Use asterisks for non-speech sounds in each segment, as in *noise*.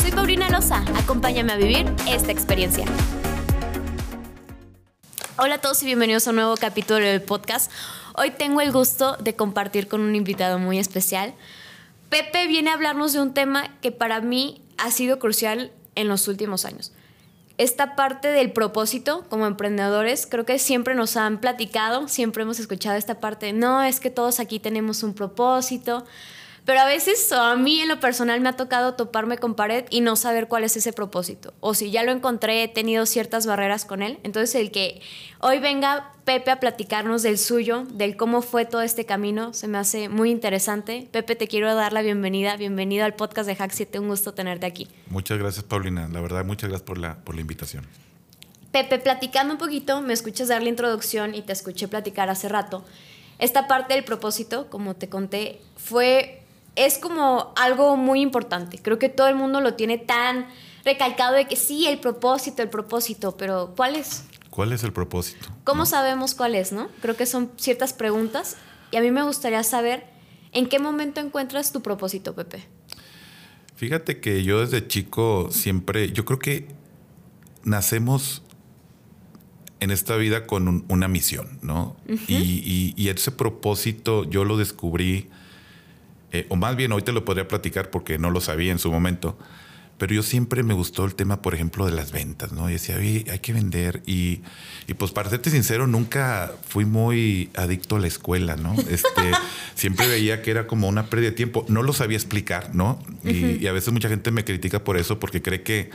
Soy Paulina Loza, acompáñame a vivir esta experiencia. Hola a todos y bienvenidos a un nuevo capítulo del podcast. Hoy tengo el gusto de compartir con un invitado muy especial. Pepe viene a hablarnos de un tema que para mí ha sido crucial en los últimos años. Esta parte del propósito como emprendedores, creo que siempre nos han platicado, siempre hemos escuchado esta parte, no, es que todos aquí tenemos un propósito, pero a veces a mí en lo personal me ha tocado toparme con pared y no saber cuál es ese propósito. O si ya lo encontré, he tenido ciertas barreras con él. Entonces el que hoy venga Pepe a platicarnos del suyo, del cómo fue todo este camino, se me hace muy interesante. Pepe, te quiero dar la bienvenida. Bienvenido al podcast de Hack 7. Un gusto tenerte aquí. Muchas gracias, Paulina. La verdad, muchas gracias por la, por la invitación. Pepe, platicando un poquito, me escuchas dar la introducción y te escuché platicar hace rato. Esta parte del propósito, como te conté, fue es como algo muy importante. Creo que todo el mundo lo tiene tan recalcado de que sí, el propósito, el propósito, pero ¿cuál es? ¿Cuál es el propósito? ¿Cómo sabemos cuál es, no? Creo que son ciertas preguntas y a mí me gustaría saber en qué momento encuentras tu propósito, Pepe. Fíjate que yo desde chico siempre, yo creo que nacemos en esta vida con una misión, ¿no? y, y, ese propósito yo lo descubrí eh, o más bien hoy te lo podría platicar porque no lo sabía en su momento, pero yo siempre me gustó el tema, por ejemplo, de las ventas, ¿no? Y decía, hay que vender. Y, y, pues para serte sincero, nunca fui muy adicto a la escuela, ¿no? Este, *laughs* siempre veía que era como una pérdida de tiempo. No lo sabía explicar, ¿no? y, a veces mucha gente me critica por eso, porque cree que...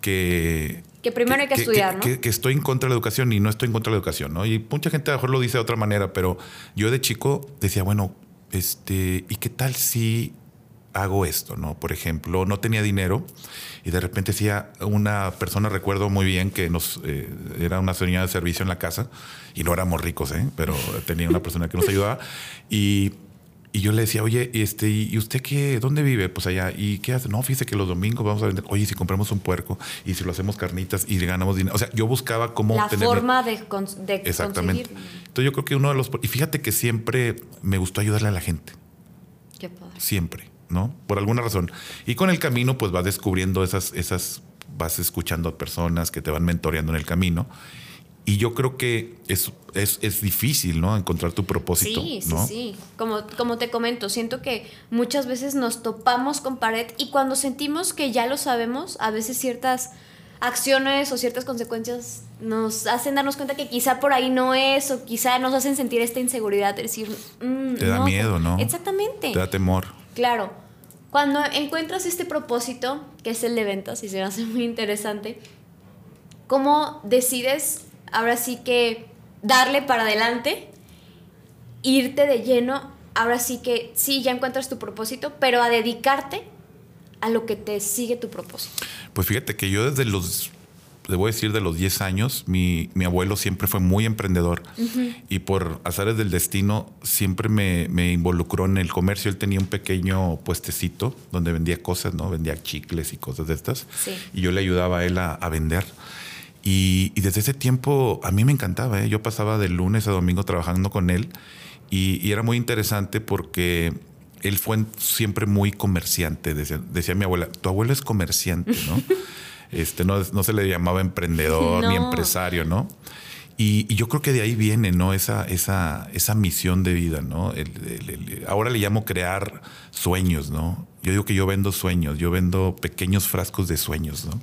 Que, que primero hay que, estudiar, ¿no? Que, estoy en contra de la educación y no estoy en contra de la educación, ¿no? Y mucha gente a lo mejor lo dice de otra manera, pero yo de chico decía, bueno, este, ¿y qué tal si hago esto? ¿no? Por ejemplo, no tenía dinero y de repente decía una persona, recuerdo muy bien que nos eh, era una señora de servicio en la casa y no éramos ricos, ¿eh? pero tenía una persona que nos ayudaba y y yo le decía, oye, este, ¿y usted qué? ¿Dónde vive? Pues allá. ¿Y qué hace? No, fíjese que los domingos vamos a vender. Oye, si compramos un puerco y si lo hacemos carnitas y ganamos dinero. O sea, yo buscaba cómo La forma de, Exactamente. Entonces yo creo que uno de los... Y fíjate que siempre me gustó ayudarle a la gente. Qué padre. Siempre, ¿no? Por alguna razón. Y con el camino, pues vas descubriendo esas, esas, vas escuchando a personas que te van mentoreando en el camino y yo creo que es, es, difícil, ¿no? Encontrar tu propósito. Sí, sí, sí. Como, como te comento, siento que muchas veces nos topamos con pared y cuando sentimos que ya lo sabemos, a veces ciertas acciones o ciertas consecuencias nos hacen darnos cuenta que quizá por ahí no es o quizá nos hacen sentir esta inseguridad de decir... Mm, te da miedo, ¿no? Exactamente. Te da temor. Claro. Cuando encuentras este propósito, que es el de ventas, y se me hace muy interesante, ¿cómo decides ahora sí que darle para adelante, irte de lleno, ahora sí que sí, ya encuentras tu propósito, pero a dedicarte a lo que te sigue tu propósito. Pues fíjate que yo desde los, debo decir, de los 10 años, mi, abuelo siempre fue muy emprendedor y por azares del destino siempre me, involucró en el comercio. Él tenía un pequeño puestecito donde vendía cosas, ¿no? Vendía chicles y cosas de estas. Y yo le ayudaba a él a, a vender. Y, desde ese tiempo a mí me encantaba. ¿eh? Yo pasaba de lunes a domingo trabajando con él y, era muy interesante porque él fue siempre muy comerciante. Decía, mi abuela, tu abuelo es comerciante, ¿no? *laughs* este, no, se le llamaba emprendedor ni empresario, ¿no? Y, yo creo que de ahí viene, ¿no? Esa, esa, esa misión de vida, ¿no? ahora le llamo crear sueños, ¿no? Yo digo que yo vendo sueños, yo vendo pequeños frascos de sueños, ¿no?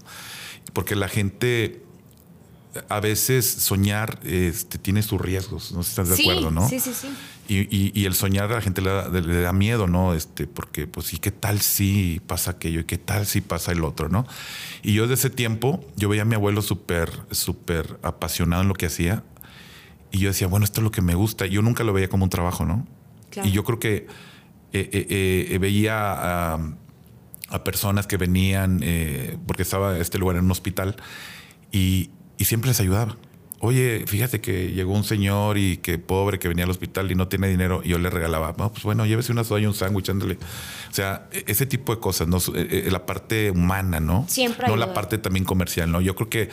Porque la gente a veces soñar este, tiene sus riesgos, no sé si estás de acuerdo, ¿no? Sí, sí, sí. Y, el soñar a la gente le da, miedo, ¿no? Este, porque, pues, ¿y qué tal si pasa aquello? ¿Y qué tal si pasa el otro, no? Y yo desde ese tiempo, yo veía a mi abuelo súper, súper apasionado en lo que hacía. Y yo decía, bueno, esto es lo que me gusta. Yo nunca lo veía como un trabajo, ¿no? Y yo creo que eh, eh, eh, veía a, personas que venían porque estaba este lugar en un hospital y, y siempre les ayudaba. Oye, fíjate que llegó un señor y que pobre que venía al hospital y no tiene dinero y yo le regalaba, no, pues bueno, llévese una soda y un sándwich, ándale. O sea, e-, ese tipo de cosas, ¿no? Eh, eh, la parte humana, ¿no? Siempre No la parte también comercial, ¿no? Yo creo que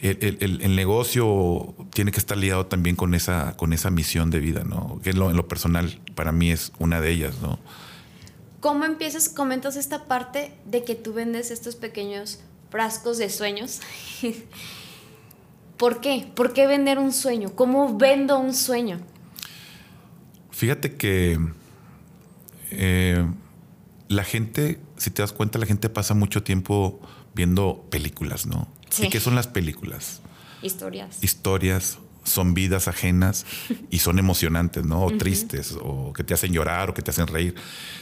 el, el- el negocio tiene que estar ligado también con esa, con esa misión de vida, ¿no? Que en lo, en lo personal para mí es una de ellas, ¿no? ¿Cómo empiezas, comentas esta parte de que tú vendes estos pequeños frascos de sueños? *laughs* ¿Por qué? ¿Por qué vender un sueño? ¿Cómo vendo un sueño? Fíjate que eh, la gente, si te das cuenta, la gente pasa mucho tiempo viendo películas, ¿no? Sí. ¿Y qué son las películas? Historias. Historias, son vidas ajenas *laughs* y son emocionantes, ¿no? O tristes, o que te hacen llorar, o que te hacen reír.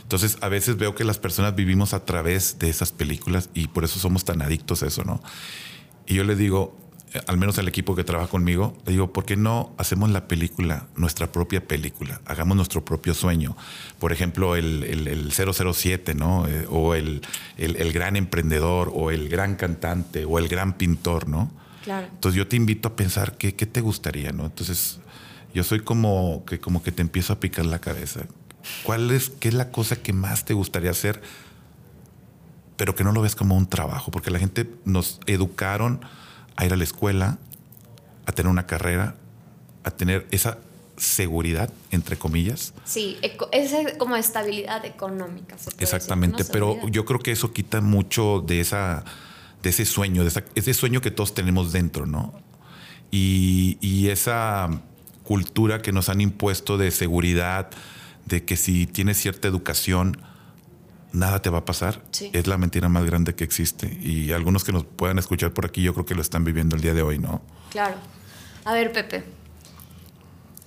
Entonces, a veces veo que las personas vivimos a través de esas películas y por eso somos tan adictos a eso, ¿no? Y yo le digo, al menos al equipo que trabaja conmigo, le digo, ¿por qué no hacemos la película, nuestra propia película? Hagamos nuestro propio sueño. Por ejemplo, el, el- el 007, ¿no? Eh, o el, el- el gran emprendedor, o el gran cantante, o el gran pintor, ¿no? Claro. Entonces yo te invito a pensar qué, qué te gustaría, ¿no? Entonces yo soy como que, como que te empiezo a picar la cabeza. ¿Cuál es, qué es la cosa que más te gustaría hacer, pero que no lo ves como un trabajo? Porque la gente nos educaron a ir a la escuela, a tener una carrera, a tener esa seguridad, entre comillas. Sí, es como estabilidad económica. se puede decir, Exactamente, ¿no? pero yo creo que eso quita mucho de esa de ese sueño, de esa- ese sueño que todos tenemos dentro, ¿no? Y, y esa cultura que nos han impuesto de seguridad, de que si tienes cierta educación, nada te va a pasar, Sí. es la mentira más grande que existe. Y algunos que nos puedan escuchar por aquí, yo creo que lo están viviendo el día de hoy, ¿no? Claro. A ver, Pepe.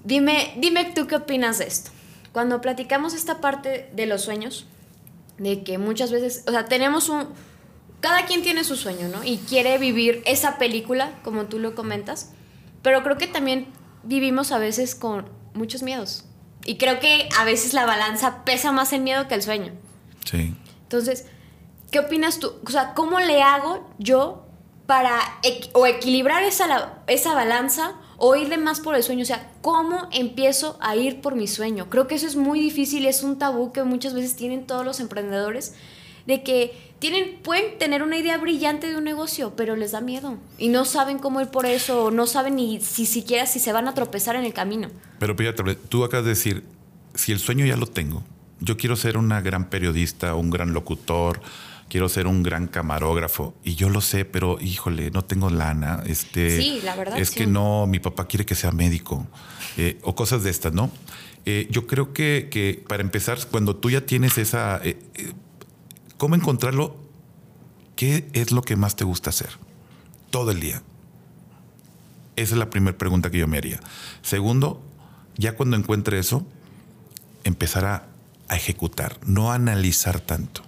Dime, dime tú qué opinas de esto. Cuando platicamos esta parte de los sueños, de que muchas veces, o sea, tenemos un... Cada quien tiene su sueño, ¿no? Y quiere vivir esa película, como tú lo comentas, pero creo que también vivimos a veces con muchos miedos. Y creo que a veces la balanza pesa más el miedo que el sueño. Sí. Entonces, ¿qué opinas tú? O sea, ¿cómo le hago yo para equ- o equilibrar esa, la- esa balanza o irle más por el sueño? O sea, ¿cómo empiezo a ir por mi sueño? Creo que eso es muy difícil, es un tabú que muchas veces tienen todos los emprendedores de que tienen pueden tener una idea brillante de un negocio, pero les da miedo y no saben cómo ir por eso o no saben ni si siquiera si se van a tropezar en el camino. Pero fíjate, tú acabas de decir, si el sueño ya lo tengo, yo quiero ser una gran periodista, un gran locutor, quiero ser un gran camarógrafo, y yo lo sé, pero híjole, no tengo lana. Este, Sí, la verdad, Es sí. que no, mi papá quiere que sea médico, eh, o cosas de estas, ¿no? Eh, yo creo que, que para empezar, cuando tú ya tienes esa... eh, eh, ¿Cómo encontrarlo? ¿Qué es lo que más te gusta hacer? Todo el día. Esa es la primera pregunta que yo me haría. Segundo, ya cuando encuentre eso, empezar a, a ejecutar, no analizar tanto.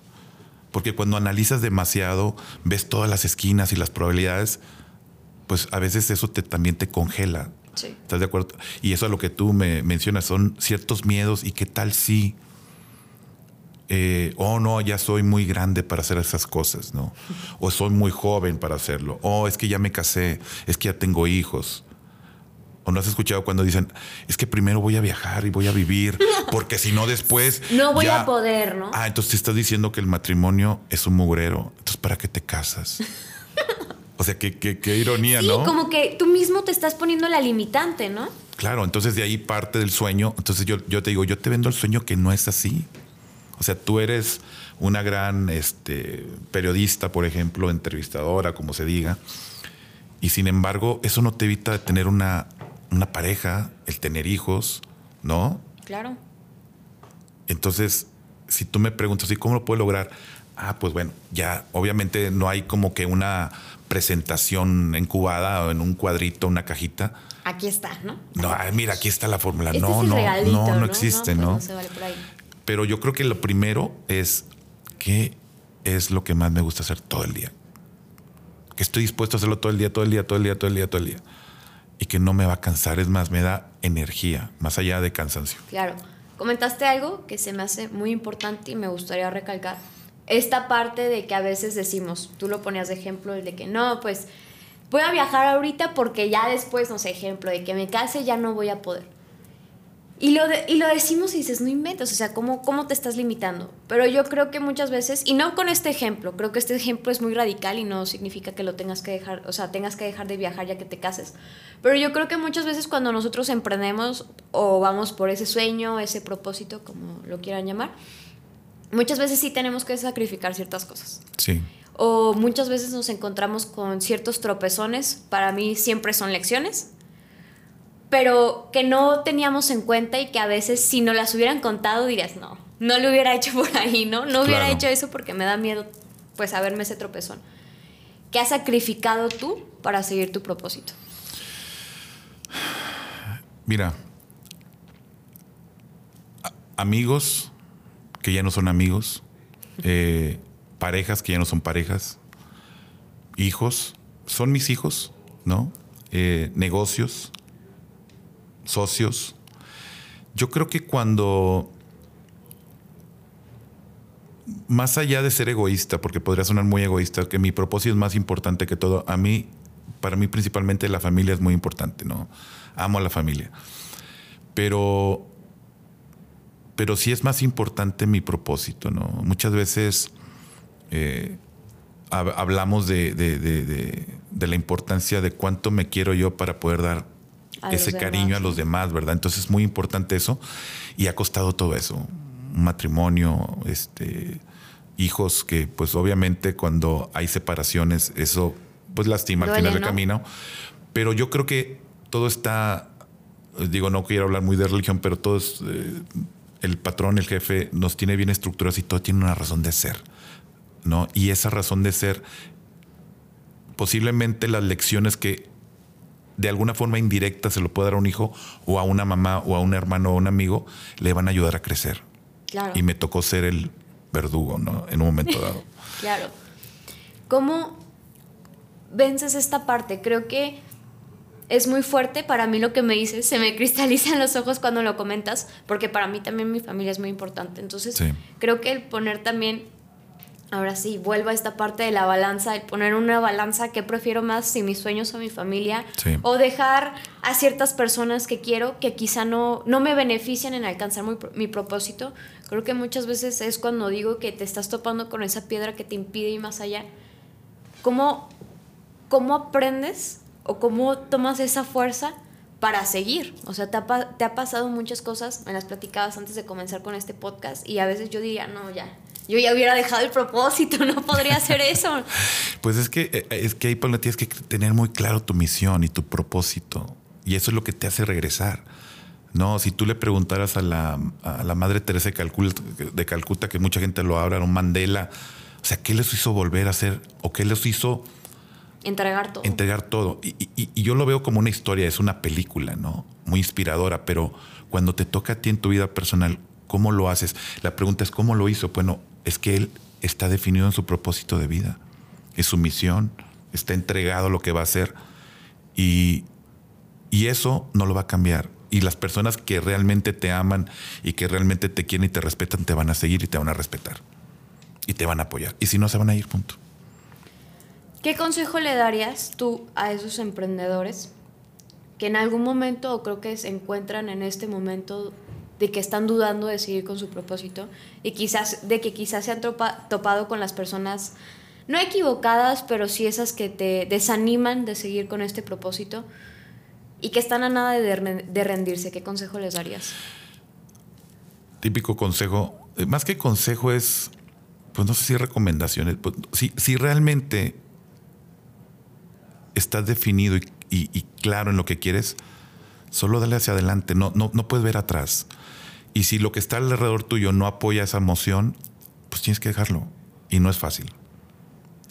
Porque cuando analizas demasiado, ves todas las esquinas y las probabilidades, pues a veces eso te, también te congela. Sí. ¿Estás de acuerdo? Y eso es lo que tú me mencionas, son ciertos miedos y qué tal si, eh, oh no, ya soy muy grande para hacer esas cosas, ¿no? *laughs* O soy muy joven para hacerlo, o es que ya me casé, es que ya tengo hijos. ¿O no has escuchado cuando dicen, es que primero voy a viajar y voy a vivir, *laughs* porque si no después... No voy ya- a poder, ¿no? Ah, entonces te estás diciendo que el matrimonio es un mugrero. Entonces, ¿para qué te casas? *laughs* O sea, qué, qué- qué ironía, Sí, ¿no? como que tú mismo te estás poniendo la limitante, ¿no? Claro, entonces de ahí parte del sueño. Entonces yo, yo te digo, yo te vendo el sueño que no es así. O sea, tú eres una gran este, periodista, por ejemplo, entrevistadora, como se diga. Y sin embargo, eso no te evita de tener una, una pareja, el tener hijos, ¿no? Claro. Entonces, si tú me preguntas, ¿y cómo lo puedo lograr? Ah, pues bueno, ya obviamente no hay como que una presentación incubada o en un cuadrito, una cajita. Aquí está, ¿no? No, ay, mira, aquí está la fórmula. Este no, es el no, regalito, no, no ¿no? existe, pues ¿no? se vale por ahí. Pero yo creo que lo primero es qué es lo que más me gusta hacer todo el día. Que estoy dispuesto a hacerlo todo el día, todo el día, todo el día, todo el día, todo el día. Que no me va a cansar, es más, me da energía, más allá de cansancio. Claro. Comentaste algo que se me hace muy importante y me gustaría recalcar. esta parte de que a veces decimos, tú lo ponías de ejemplo, el de que no, pues voy a viajar ahorita porque ya después, no sé, ejemplo, de que me case ya no voy a poder. Y lo, y lo decimos y dices, no inventes, o sea, ¿cómo, ¿cómo te estás limitando? Pero yo creo que muchas veces, y no con este ejemplo, creo que este ejemplo es muy radical y no significa que lo tengas que dejar, o sea, tengas que dejar de viajar ya que te cases. Pero yo creo que muchas veces cuando nosotros emprendemos o vamos por ese sueño, ese propósito, como lo quieran llamar, muchas veces sí tenemos que sacrificar ciertas cosas. Sí. O muchas veces nos encontramos con ciertos tropezones, para mí siempre son lecciones, pero que no teníamos en cuenta y que a veces si no las hubieran contado dirías, no, no lo hubiera hecho por ahí, ¿no? No hubiera hecho eso porque me da miedo pues saberme ese tropezón. ¿Qué has sacrificado tú para seguir tu propósito? Mira, amigos que ya no son amigos, eh, parejas que ya no son parejas, hijos, son mis hijos, ¿no? Eh, negocios, socios. Yo creo que cuando, más allá de ser egoísta, porque podría sonar muy egoísta, que mi propósito es más importante que todo, a mí, para mí principalmente la familia es muy importante, ¿no? Amo a la familia. Pero, pero sí es más importante mi propósito, ¿no? Muchas veces eh, hablamos de, de, la importancia de cuánto me quiero yo para poder dar ese cariño a los demás, ¿verdad? Entonces es muy importante eso y ha costado todo eso. Un matrimonio, este, hijos que pues obviamente cuando hay separaciones eso pues lastima al final del camino. Pero yo creo que todo está, digo, no quiero hablar muy de religión, pero todo es, eh, el patrón, el jefe nos tiene bien estructurados y todo tiene una razón de ser. ¿no? Y esa razón de ser, posiblemente las lecciones que de alguna forma indirecta se lo puede dar a un hijo o a una mamá o a un hermano o a un amigo, le van a ayudar a crecer. Y me tocó ser el verdugo, ¿no? En un momento dado. *laughs* claro. ¿Cómo vences esta parte? Creo que es muy fuerte para mí lo que me dices, se me *laughs* cristalizan los ojos cuando lo comentas, porque para mí también mi familia es muy importante. Entonces, creo que el poner también ahora sí, vuelvo a esta parte de la balanza, el poner una balanza que prefiero más si mis sueños o mi familia, o dejar a ciertas personas que quiero que quizá no, no me benefician en alcanzar mi, propósito. Creo que muchas veces es cuando digo que te estás topando con esa piedra que te impide ir más allá. ¿Cómo, cómo aprendes o cómo tomas esa fuerza? para seguir. O sea, te ha, te ha pasado muchas cosas, me las platicabas antes de comenzar con este podcast y a veces yo diría, no, ya, yo ya hubiera dejado el propósito, no podría hacer eso. *laughs* pues es que, eh, es que ahí, Paula, tienes que tener muy claro tu misión y tu propósito. Y eso es lo que te hace regresar. No, si tú le preguntaras a la, madre Teresa de Calcuta, de Calcuta, que mucha gente lo habla, un Mandela, o sea, ¿qué les hizo volver a hacer o qué les hizo entregar todo? Entregar todo. Y, y, yo lo veo como una historia, es una película, ¿no? Muy inspiradora, pero cuando te toca a ti en tu vida personal, ¿cómo lo haces? La pregunta es, ¿cómo lo hizo? Bueno, es que él está definido en su propósito de vida, es su misión, está entregado a lo que va a hacer y, y eso no lo va a cambiar. Y las personas que realmente te aman y que realmente te quieren y te respetan te van a seguir y te van a respetar y te van a apoyar. Y si no, se van a ir, punto. ¿Qué consejo le darías tú a esos emprendedores que en algún momento, o creo que se encuentran en este momento de que están dudando de seguir con su propósito y quizás de que quizás se han topado con las personas no equivocadas, pero sí esas que te desaniman de seguir con este propósito y que están a nada de, rendirse. ¿Qué consejo les darías? Típico consejo, eh, más que consejo es, pues no sé si recomendaciones, pues, si, si realmente estás definido y, claro en lo que quieres, solo dale hacia adelante, no, no, no puedes ver atrás. Y si lo que está alrededor tuyo no apoya esa emoción, pues tienes que dejarlo. Y no es fácil.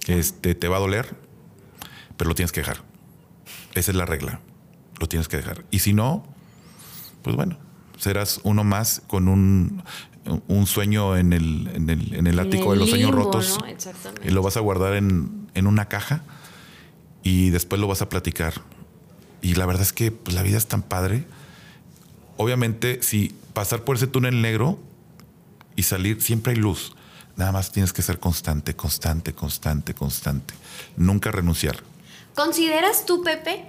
Este, te va a doler, pero lo tienes que dejar. Esa es la regla. Lo tienes que dejar. Y si no, pues bueno, serás uno más con un, un sueño en el, en el, en el ático de los sueños rotos. Y lo vas a guardar en, en, una caja y después lo vas a platicar. Y la verdad es que pues, la vida es tan padre. Obviamente, si pasar por ese túnel negro y salir, siempre hay luz. Nada más tienes que ser constante, constante, constante, constante. Nunca renunciar. ¿Consideras tú, Pepe,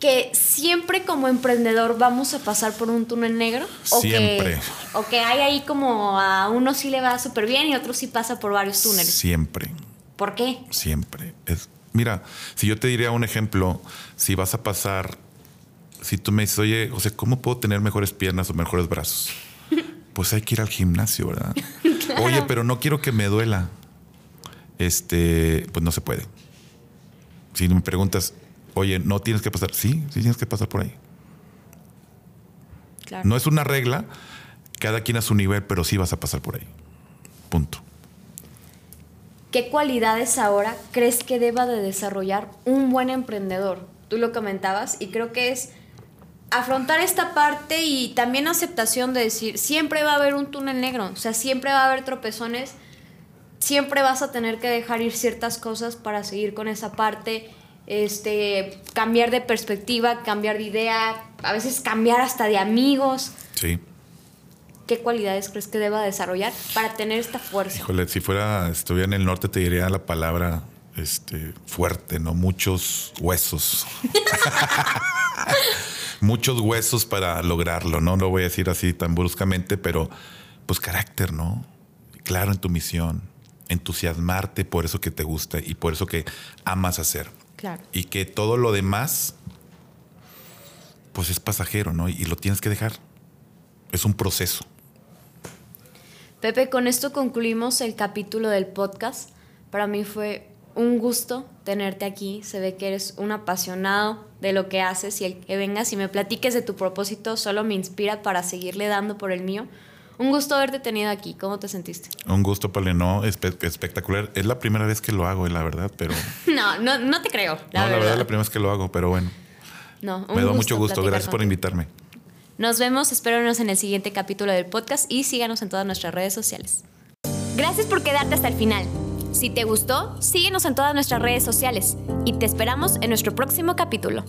que siempre como emprendedor vamos a pasar por un túnel negro? ¿O Siempre. Que, o que hay ahí como a uno sí le va súper bien y otro sí pasa por varios túneles. Siempre, ¿Por qué? siempre. Es, mira, si yo te diría un ejemplo, si vas a pasar, si tú me dices, oye, José, ¿cómo puedo tener mejores piernas o mejores brazos? *laughs* Pues hay que ir al gimnasio, ¿verdad? *laughs* Oye, pero no quiero que me duela. Este, pues no se puede. Si me preguntas, oye, no tienes que pasar, sí, sí tienes que pasar por ahí. Claro. No es una regla, cada quien a su nivel, pero sí vas a pasar por ahí. Punto. ¿Qué cualidades ahora crees que deba de desarrollar un buen emprendedor? Tú lo comentabas y creo que es afrontar esta parte y también aceptación de decir, siempre va a haber un túnel negro, o sea, siempre va a haber tropezones, siempre vas a tener que dejar ir ciertas cosas para seguir con esa parte, este, cambiar de perspectiva, cambiar de idea, a veces cambiar hasta de amigos. Sí. ¿Qué cualidades crees que deba desarrollar para tener esta fuerza? Híjole, si fuera, estuviera en el norte, te diría la palabra este, fuerte, ¿no? Muchos huesos. *laughs* Muchos huesos para lograrlo, ¿no? No lo voy a decir así tan bruscamente, pero pues carácter, ¿no? Claro en tu misión, entusiasmarte por eso que te gusta y por eso que amas hacer. Claro. Y que todo lo demás, pues es pasajero, ¿no? Y lo tienes que dejar. Es un proceso. Pepe, con esto concluimos el capítulo del podcast. Para mí fue un gusto tenerte aquí. Se ve que eres un apasionado de lo que haces y el que vengas y me platiques de tu propósito solo me inspira para seguirle dando por el mío. Un gusto haberte tenido aquí. ¿Cómo te sentiste? Un gusto, Pale, no, espe- espectacular. Es la primera vez que lo hago, la verdad, pero... *laughs* No, no, no te creo. La no, verdad. la verdad es la primera vez que lo hago, pero bueno. No, un Me da mucho gusto. Gracias por invitarme. Nos vemos, espérenos en el siguiente capítulo del podcast y síganos en todas nuestras redes sociales. Gracias por quedarte hasta el final. Si te gustó, síguenos en todas nuestras redes sociales y te esperamos en nuestro próximo capítulo.